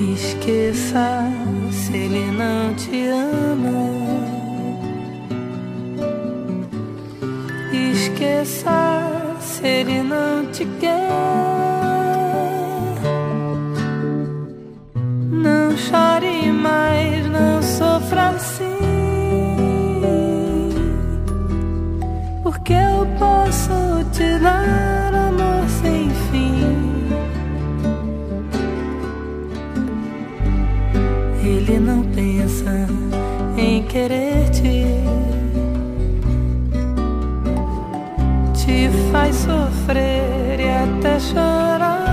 Esqueça se ele não te ama. Esqueça se ele não te quer. Não chore mais, não sofra assim. Porque eu posso te dar em querer te. Te faz sofrer e até chorar.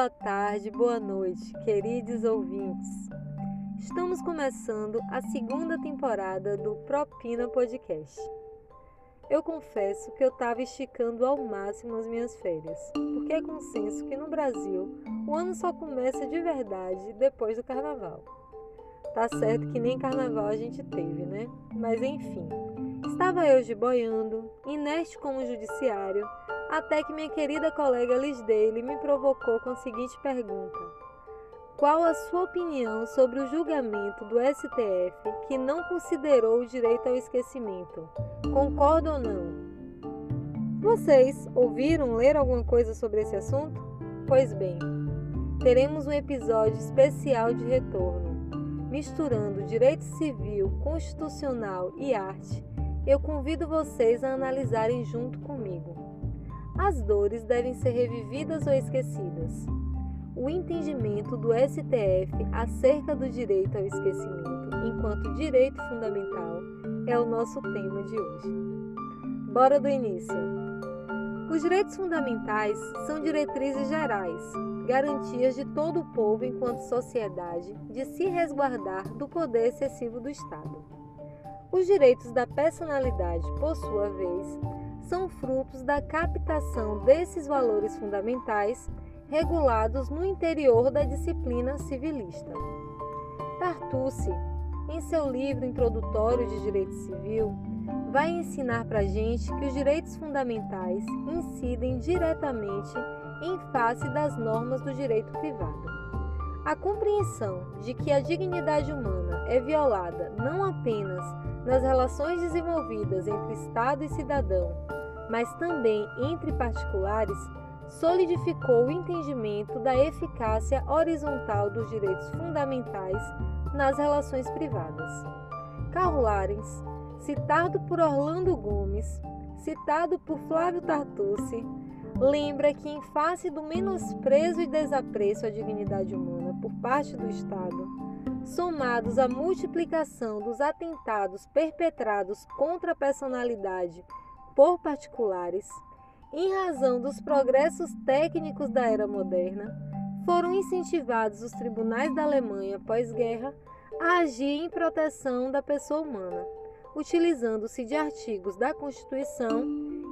Boa tarde, boa noite, queridos ouvintes. Estamos começando a segunda temporada do Propina Podcast. Eu confesso que eu estava esticando ao máximo as minhas férias, porque é consenso que no Brasil o ano só começa de verdade depois do carnaval. Tá certo que nem carnaval a gente teve, né? Mas enfim, estava eu de boiando, inerte como judiciário, até que minha querida colega Liz Daly me provocou com a seguinte pergunta: Qual a sua opinião sobre o julgamento do STF que não considerou o direito ao esquecimento? Concorda ou não? Vocês ouviram ler alguma coisa sobre esse assunto? Pois bem, teremos um episódio especial de retorno, misturando direito civil, constitucional e arte. Eu convido vocês a analisarem junto comigo. As dores devem ser revividas ou esquecidas. O entendimento do STF acerca do direito ao esquecimento, enquanto direito fundamental, é o nosso tema de hoje. Bora do início. Os direitos fundamentais são diretrizes gerais, garantias de todo o povo enquanto sociedade de se resguardar do poder excessivo do Estado. Os direitos da personalidade, por sua vez, são frutos da captação desses valores fundamentais regulados no interior da disciplina civilista. Tartucci, em seu livro introdutório de Direito Civil, vai ensinar para a gente que os direitos fundamentais incidem diretamente em face das normas do direito privado. A compreensão de que a dignidade humana é violada não apenas nas relações desenvolvidas entre Estado e cidadão, mas também entre particulares, solidificou o entendimento da eficácia horizontal dos direitos fundamentais nas relações privadas. Karl Larens, citado por Orlando Gomes, citado por Flávio Tartucci, lembra que, em face do menosprezo e desapreço à dignidade humana por parte do Estado, somados à multiplicação dos atentados perpetrados contra a personalidade por particulares, em razão dos progressos técnicos da era moderna, foram incentivados os tribunais da Alemanha pós-guerra a agir em proteção da pessoa humana, utilizando-se de artigos da Constituição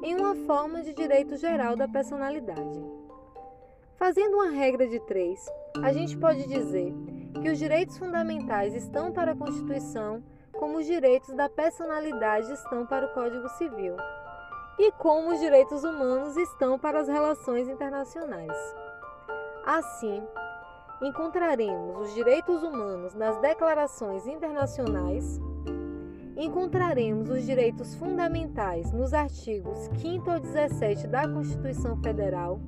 em uma forma de direito geral da personalidade. Fazendo uma regra de três, a gente pode dizer que os direitos fundamentais estão para a Constituição como os direitos da personalidade estão para o Código Civil e como os direitos humanos estão para as relações internacionais. Assim, encontraremos os direitos humanos nas declarações internacionais, encontraremos os direitos fundamentais nos artigos 5 ao 17 da Constituição Federal,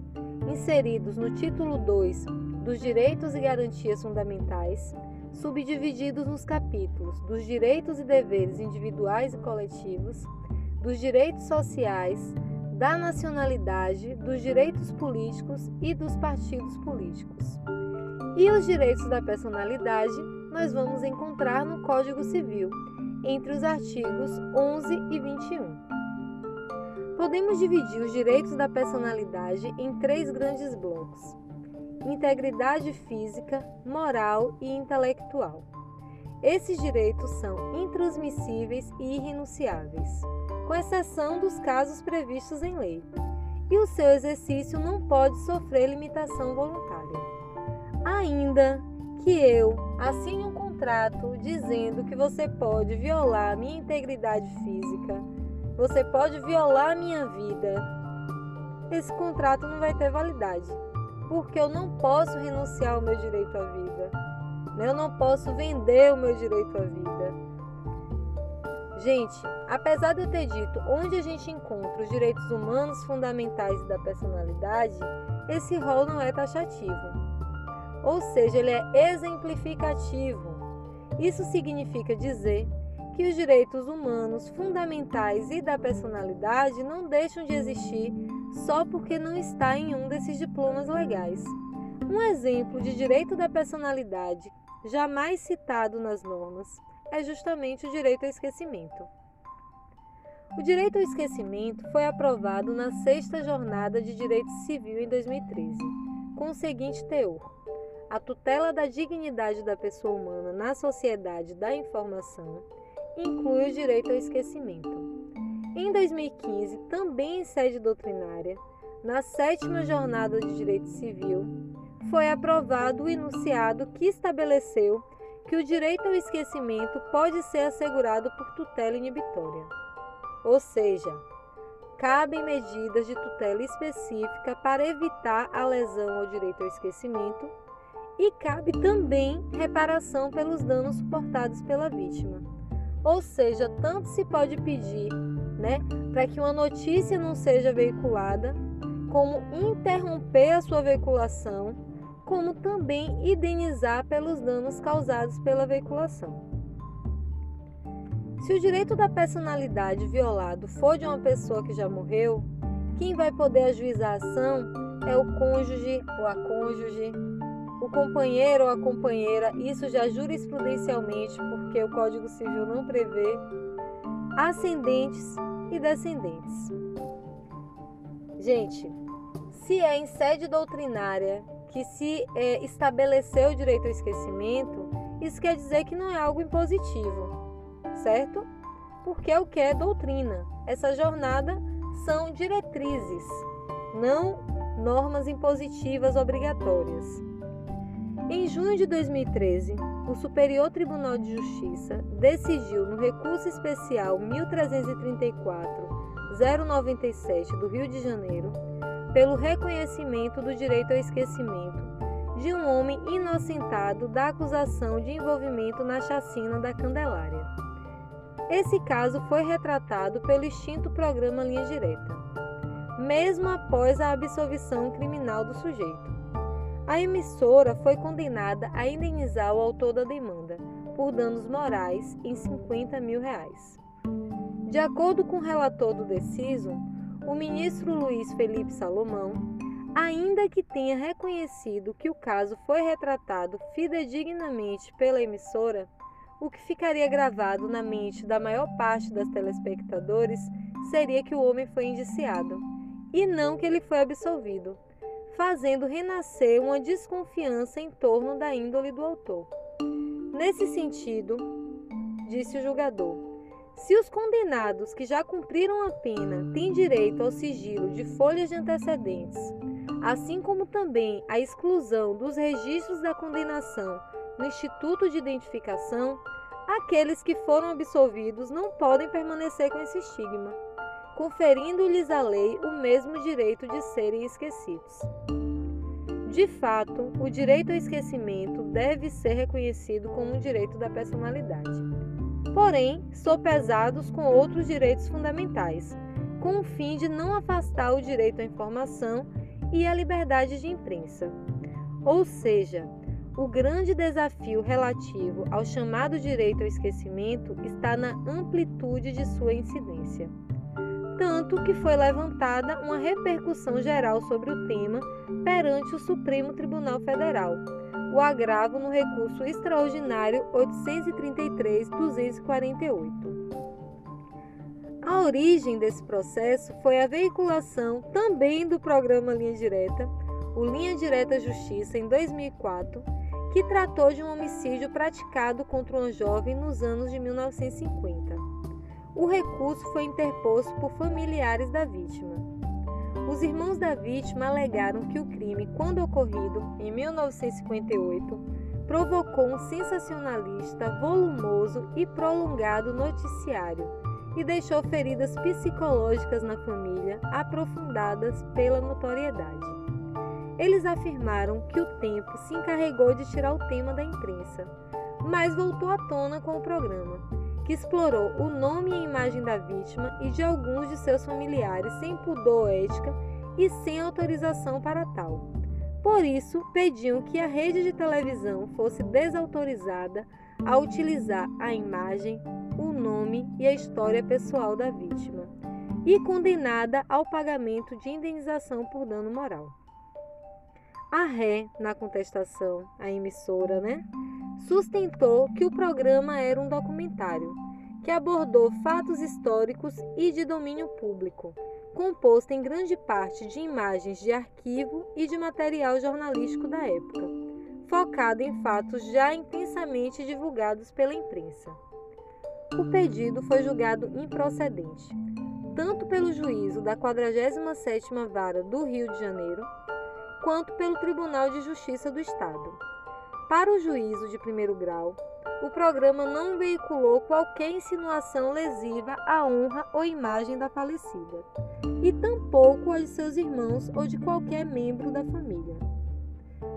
inseridos no título 2 dos Direitos e Garantias Fundamentais, subdivididos nos capítulos dos direitos e deveres individuais e coletivos, dos direitos sociais, da nacionalidade, dos direitos políticos e dos partidos políticos. E os direitos da personalidade nós vamos encontrar no Código Civil, entre os artigos 11 e 21. Podemos dividir os direitos da personalidade em três grandes blocos: integridade física, moral e intelectual. Esses direitos são intransmissíveis e irrenunciáveis, com exceção dos casos previstos em lei, e o seu exercício não pode sofrer limitação voluntária. Ainda que eu assine um contrato dizendo que você pode violar minha integridade física, você pode violar minha vida, esse contrato não vai ter validade, porque eu não posso renunciar ao meu direito à vida. Eu não posso vender o meu direito à vida. Gente, apesar de eu ter dito onde a gente encontra os direitos humanos fundamentais e da personalidade, esse rol não é taxativo. Ou seja, ele é exemplificativo. Isso significa dizer que os direitos humanos fundamentais e da personalidade não deixam de existir só porque não está em um desses diplomas legais. Um exemplo de direito da personalidade jamais citado nas normas, é justamente o direito ao esquecimento. O direito ao esquecimento foi aprovado na sexta jornada de direito civil em 2013, com o seguinte teor: a tutela da dignidade da pessoa humana na sociedade da informação inclui o direito ao esquecimento. Em 2015, também em sede doutrinária, na sétima jornada de direito civil, foi aprovado o enunciado que estabeleceu que o direito ao esquecimento pode ser assegurado por tutela inibitória. Ou seja, cabem medidas de tutela específica para evitar a lesão ao direito ao esquecimento e cabe também reparação pelos danos suportados pela vítima. Ou seja, tanto se pode pedir, né, para que uma notícia não seja veiculada, como interromper a sua veiculação como também indenizar pelos danos causados pela veiculação. Se o direito da personalidade violado for de uma pessoa que já morreu, quem vai poder ajuizar a ação é o cônjuge ou a cônjuge, o companheiro ou a companheira, isso já jurisprudencialmente, porque o Código Civil não prevê, ascendentes e descendentes. Gente, se é em sede doutrinária que se é, estabeleceu o direito ao esquecimento, isso quer dizer que não é algo impositivo, certo? Porque é o que é doutrina. Essa jornada são diretrizes, não normas impositivas obrigatórias. Em junho de 2013, o Superior Tribunal de Justiça decidiu no recurso especial 1334-097 do Rio de Janeiro pelo reconhecimento do direito ao esquecimento de um homem inocentado da acusação de envolvimento na chacina da Candelária. Esse caso foi retratado pelo extinto programa Linha Direta, mesmo após a absolvição criminal do sujeito. A emissora foi condenada a indenizar o autor da demanda por danos morais em 50 mil reais. De acordo com o relator do deciso, o ministro Luiz Felipe Salomão, ainda que tenha reconhecido que o caso foi retratado fidedignamente pela emissora, o que ficaria gravado na mente da maior parte das telespectadores seria que o homem foi indiciado, e não que ele foi absolvido, fazendo renascer uma desconfiança em torno da índole do autor. Nesse sentido, disse o julgador, se os condenados que já cumpriram a pena têm direito ao sigilo de folhas de antecedentes, assim como também a exclusão dos registros da condenação no Instituto de Identificação, aqueles que foram absolvidos não podem permanecer com esse estigma, conferindo-lhes a lei o mesmo direito de serem esquecidos. De fato, o direito ao esquecimento deve ser reconhecido como um direito da personalidade porém sopesados com outros direitos fundamentais, com o fim de não afastar o direito à informação e à liberdade de imprensa. Ou seja, o grande desafio relativo ao chamado direito ao esquecimento está na amplitude de sua incidência. Tanto que foi levantada uma repercussão geral sobre o tema perante o Supremo Tribunal Federal, o agravo no recurso extraordinário 833-248. A origem desse processo foi a veiculação também do programa Linha Direta, o Linha Direta Justiça, em 2004, que tratou de um homicídio praticado contra uma jovem nos anos de 1950. O recurso foi interposto por familiares da vítima. Os irmãos da vítima alegaram que o crime, quando ocorrido em 1958, provocou um sensacionalista, volumoso e prolongado noticiário e deixou feridas psicológicas na família aprofundadas pela notoriedade. Eles afirmaram que o tempo se encarregou de tirar o tema da imprensa, mas voltou à tona com o programa, que explorou o nome e a imagem da vítima e de alguns de seus familiares sem pudor ética e sem autorização para tal. Por isso, pediam que a rede de televisão fosse desautorizada a utilizar a imagem, o nome e a história pessoal da vítima, e condenada ao pagamento de indenização por dano moral. A Ré, na contestação, a emissora, né, sustentou que o programa era um documentário que abordou fatos históricos e de domínio público, composto em grande parte de imagens de arquivo e de material jornalístico da época, focado em fatos já intensamente divulgados pela imprensa. O pedido foi julgado improcedente, tanto pelo juízo da 47ª Vara do Rio de Janeiro, quanto pelo Tribunal de Justiça do Estado. Para o juízo de primeiro grau, o programa não veiculou qualquer insinuação lesiva à honra ou imagem da falecida, e tampouco a de seus irmãos ou de qualquer membro da família.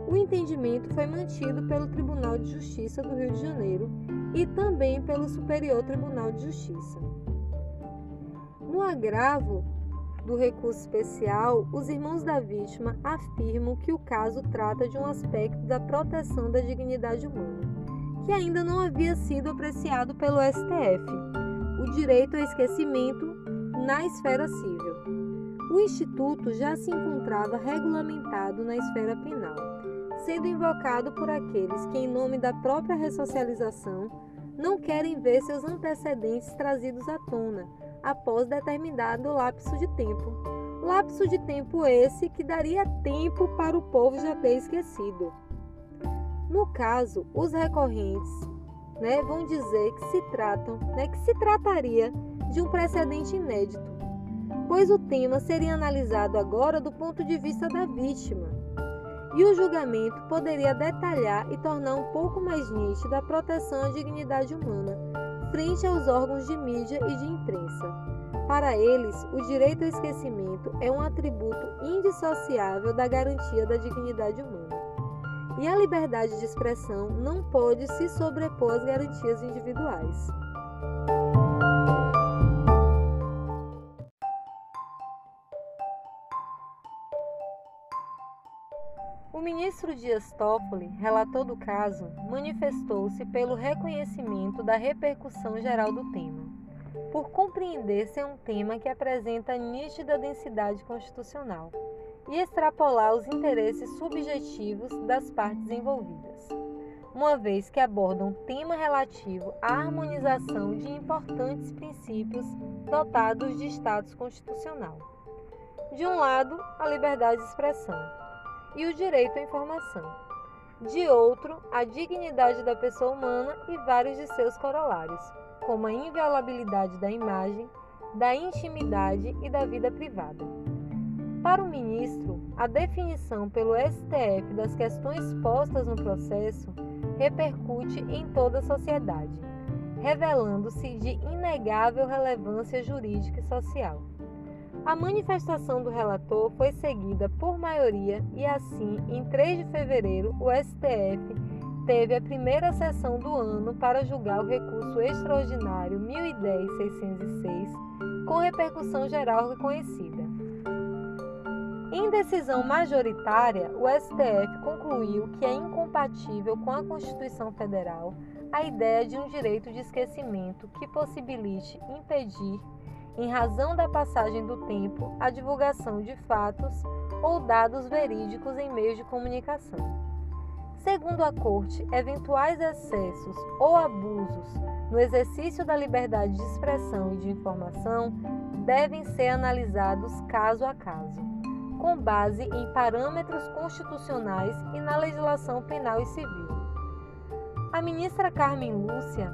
O entendimento foi mantido pelo Tribunal de Justiça do Rio de Janeiro e também pelo Superior Tribunal de Justiça. No agravo, do recurso especial, os irmãos da vítima afirmam que o caso trata de um aspecto da proteção da dignidade humana, que ainda não havia sido apreciado pelo STF, o direito ao esquecimento na esfera civil. O Instituto já se encontrava regulamentado na esfera penal, sendo invocado por aqueles que, em nome da própria ressocialização, não querem ver seus antecedentes trazidos à tona após determinado lapso de tempo. Lapso de tempo esse que daria tempo para o povo já ter esquecido. No caso, os recorrentes né, vão dizer que se tratam, né, que se trataria de um precedente inédito, pois o tema seria analisado agora do ponto de vista da vítima. E o julgamento poderia detalhar e tornar um pouco mais nítida a proteção à dignidade humana, frente aos órgãos de mídia e de imprensa. Para eles, o direito ao esquecimento é um atributo indissociável da garantia da dignidade humana. E a liberdade de expressão não pode se sobrepor às garantias individuais. O ministro Dias Toffoli, relator do caso, manifestou-se pelo reconhecimento da repercussão geral do tema, por compreender ser um tema que apresenta nítida densidade constitucional e extrapolar os interesses subjetivos das partes envolvidas, uma vez que aborda um tema relativo à harmonização de importantes princípios dotados de status constitucional. De um lado, a liberdade de expressão e o direito à informação. De outro, a dignidade da pessoa humana e vários de seus corolários, como a inviolabilidade da imagem, da intimidade e da vida privada. Para o ministro, a definição pelo STF das questões postas no processo repercute em toda a sociedade, revelando-se de inegável relevância jurídica e social. A manifestação do relator foi seguida por maioria e assim, em 3 de fevereiro, o STF teve a primeira sessão do ano para julgar o recurso extraordinário 1010-606, com repercussão geral reconhecida. Em decisão majoritária, o STF concluiu que é incompatível com a Constituição Federal a ideia de um direito de esquecimento que possibilite impedir em razão da passagem do tempo, a divulgação de fatos ou dados verídicos em meios de comunicação. Segundo a Corte, eventuais excessos ou abusos no exercício da liberdade de expressão e de informação devem ser analisados caso a caso, com base em parâmetros constitucionais e na legislação penal e civil. A ministra Carmen Lúcia,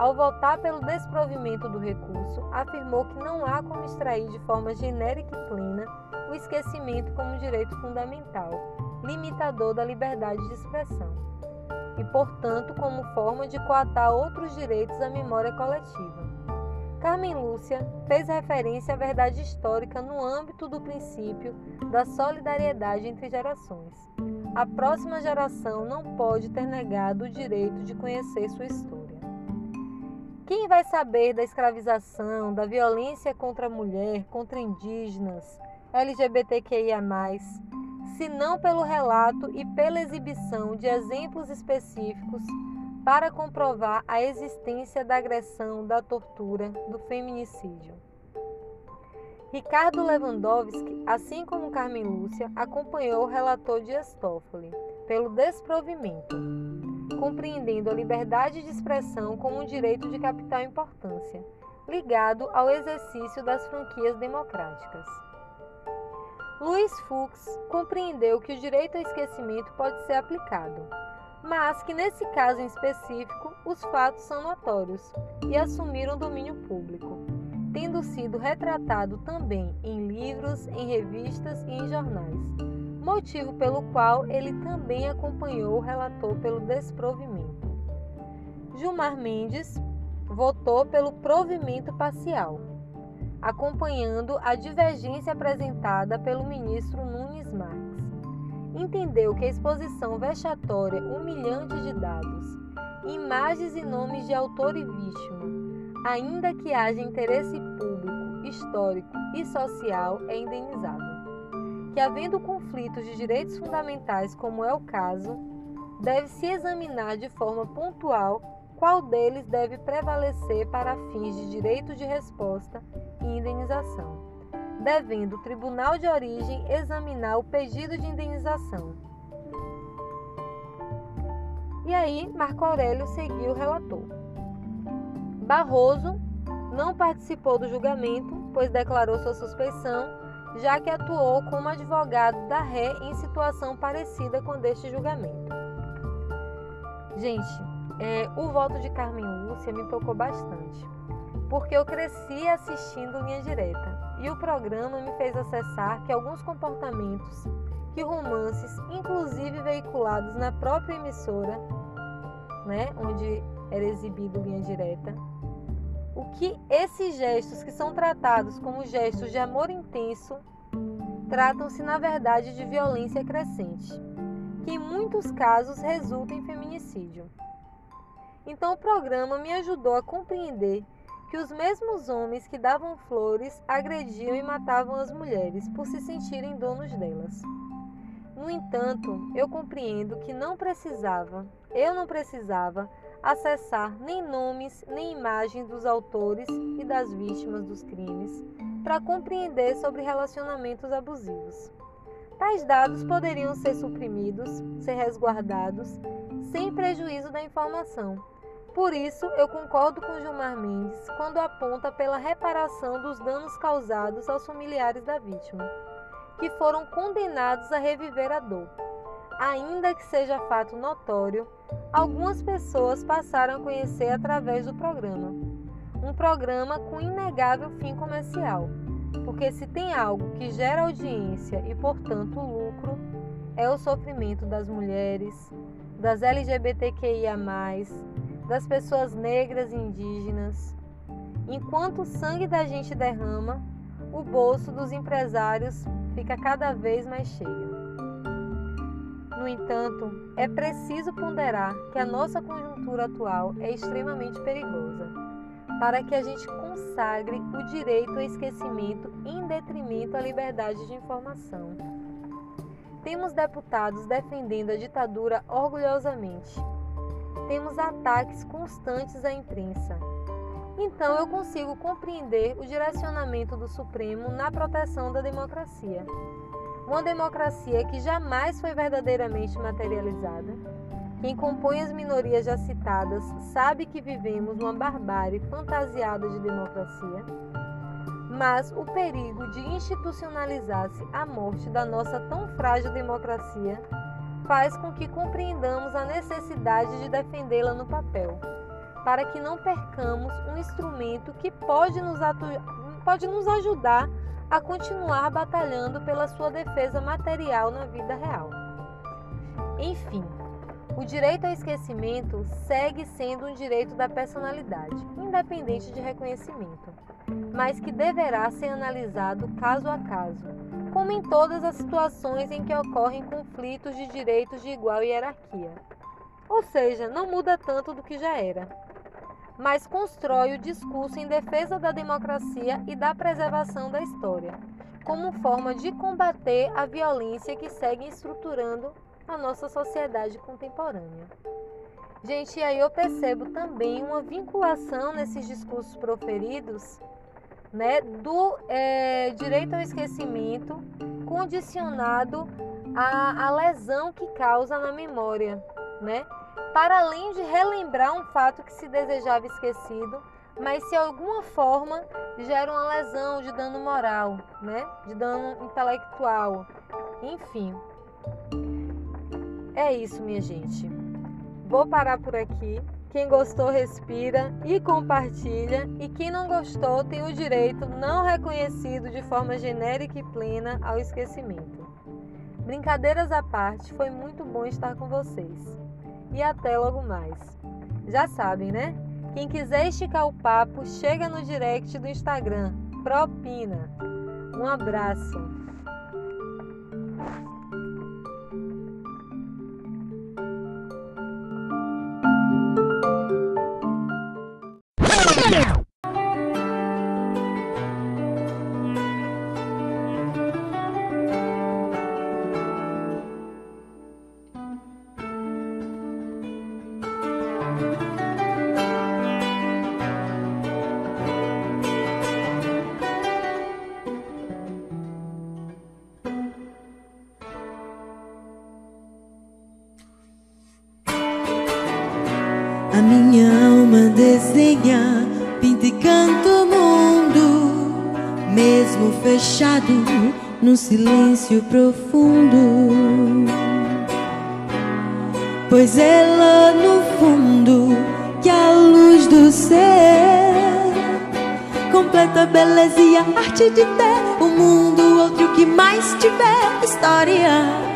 ao votar pelo desprovimento do recurso, afirmou que não há como extrair de forma genérica e plena o esquecimento como direito fundamental, limitador da liberdade de expressão, e, portanto, como forma de coatar outros direitos à memória coletiva. Carmen Lúcia fez referência à verdade histórica no âmbito do princípio da solidariedade entre gerações. A próxima geração não pode ter negado o direito de conhecer sua história. Quem vai saber da escravização, da violência contra a mulher, contra indígenas, LGBTQIA, se não pelo relato e pela exibição de exemplos específicos para comprovar a existência da agressão, da tortura, do feminicídio. Ricardo Lewandowski, assim como Carmen Lúcia, acompanhou o relator Dias Toffoli pelo desprovimento, compreendendo a liberdade de expressão como um direito de capital importância, ligado ao exercício das franquias democráticas. Luiz Fux compreendeu que o direito ao esquecimento pode ser aplicado, mas que nesse caso em específico os fatos são notórios e assumiram domínio público, tendo sido retratado também em livros, em revistas e em jornais, motivo pelo qual ele também acompanhou o relator pelo desprovimento. Gilmar Mendes votou pelo provimento parcial acompanhando a divergência apresentada pelo ministro Nunes Marques. Entendeu que a exposição vexatória, humilhante de dados, imagens e nomes de autor e vítima, ainda que haja interesse público, histórico e social, é indenizável. Que, havendo conflitos de direitos fundamentais, como é o caso, deve-se examinar de forma pontual qual deles deve prevalecer para fins de direito de resposta e indenização, devendo o tribunal de origem examinar o pedido de indenização. E aí, Marco Aurélio seguiu o relator. Barroso não participou do julgamento, pois declarou sua suspeição, já que atuou como advogado da ré em situação parecida com deste julgamento. Gente, é, o voto de Carmen Lúcia me tocou bastante, porque eu cresci assistindo Linha Direta e o programa me fez acessar que alguns comportamentos que romances, inclusive veiculados na própria emissora, né, onde era exibido Linha Direta, o que esses gestos que são tratados como gestos de amor intenso tratam-se na verdade de violência crescente, que em muitos casos resulta em feminicídio. Então o programa me ajudou a compreender que os mesmos homens que davam flores agrediam e matavam as mulheres por se sentirem donos delas. No entanto, eu compreendo que não precisava, eu não precisava acessar nem nomes nem imagens dos autores e das vítimas dos crimes para compreender sobre relacionamentos abusivos. Tais dados poderiam ser suprimidos, ser resguardados, sem prejuízo da informação por isso, eu concordo com Gilmar Mendes quando aponta pela reparação dos danos causados aos familiares da vítima, que foram condenados a reviver a dor. Ainda que seja fato notório, algumas pessoas passaram a conhecer através do programa. Um programa com inegável fim comercial, porque se tem algo que gera audiência e, portanto, lucro, é o sofrimento das mulheres, das LGBTQIA, das pessoas negras e indígenas. Enquanto o sangue da gente derrama, o bolso dos empresários fica cada vez mais cheio. No entanto, é preciso ponderar que a nossa conjuntura atual é extremamente perigosa, para que a gente consagre o direito ao esquecimento em detrimento à liberdade de informação. Temos deputados defendendo a ditadura orgulhosamente, temos ataques constantes à imprensa. Então eu consigo compreender o direcionamento do Supremo na proteção da democracia. Uma democracia que jamais foi verdadeiramente materializada. Quem compõe as minorias já citadas sabe que vivemos uma barbárie fantasiada de democracia, mas o perigo de institucionalizar-se a morte da nossa tão frágil democracia faz com que compreendamos a necessidade de defendê-la no papel, para que não percamos um instrumento que pode nos, pode nos ajudar a continuar batalhando pela sua defesa material na vida real. Enfim, o direito ao esquecimento segue sendo um direito da personalidade, independente de reconhecimento, mas que deverá ser analisado caso a caso, como em todas as situações em que ocorrem conflitos de direitos de igual hierarquia. Ou seja, não muda tanto do que já era mas constrói o discurso em defesa da democracia e da preservação da história, como forma de combater a violência que segue estruturando a nossa sociedade contemporânea. Gente, e aí eu percebo também uma vinculação nesses discursos proferidos né, do é, direito ao esquecimento condicionado à, à lesão que causa na memória, né? Para além de relembrar um fato que se desejava esquecido, mas se alguma forma gera uma lesão de dano moral, né? De dano intelectual. Enfim. É isso, minha gente. Vou parar por aqui. Quem gostou, respira e compartilha. E quem não gostou, tem o direito não reconhecido de forma genérica e plena ao esquecimento. Brincadeiras à parte, foi muito bom estar com vocês e até logo mais. Já sabem, né? Quem quiser esticar o papo, chega no direct do Instagram, Propina. Um abraço. Fechado no silêncio profundo. Pois é lá no fundo que a luz do céu completa a beleza e a arte de ter o mundo outro que mais tiver história.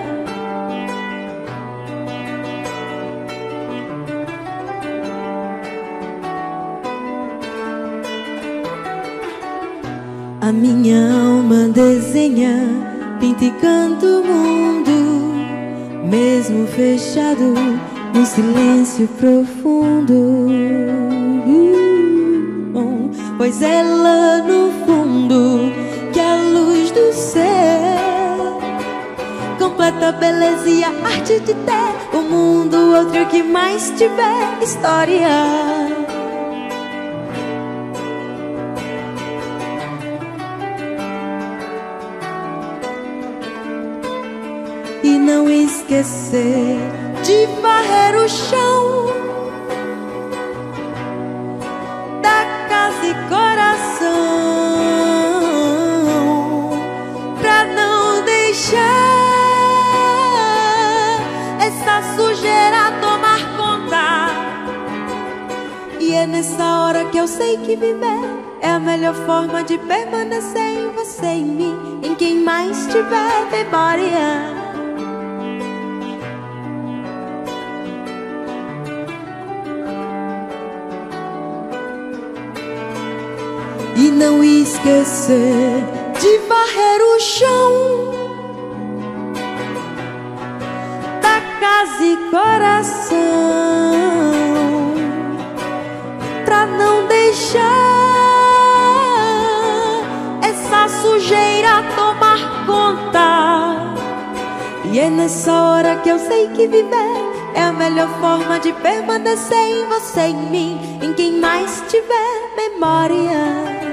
A minha alma desenha, pinta e canta o mundo, mesmo fechado no silêncio profundo. Pois é lá no fundo que a luz do céu completa a beleza e a arte de ter o mundo outro que mais tiver história. Varrer o chão da casa e coração pra não deixar essa sujeira tomar conta. E é nessa hora que eu sei que viver é a melhor forma de permanecer em você, em mim, em quem mais tiver memória. Esquecer de varrer o chão da casa e coração pra não deixar essa sujeira tomar conta. E é nessa hora que eu sei que viver é a melhor forma de permanecer em você, em mim, em quem mais tiver memória.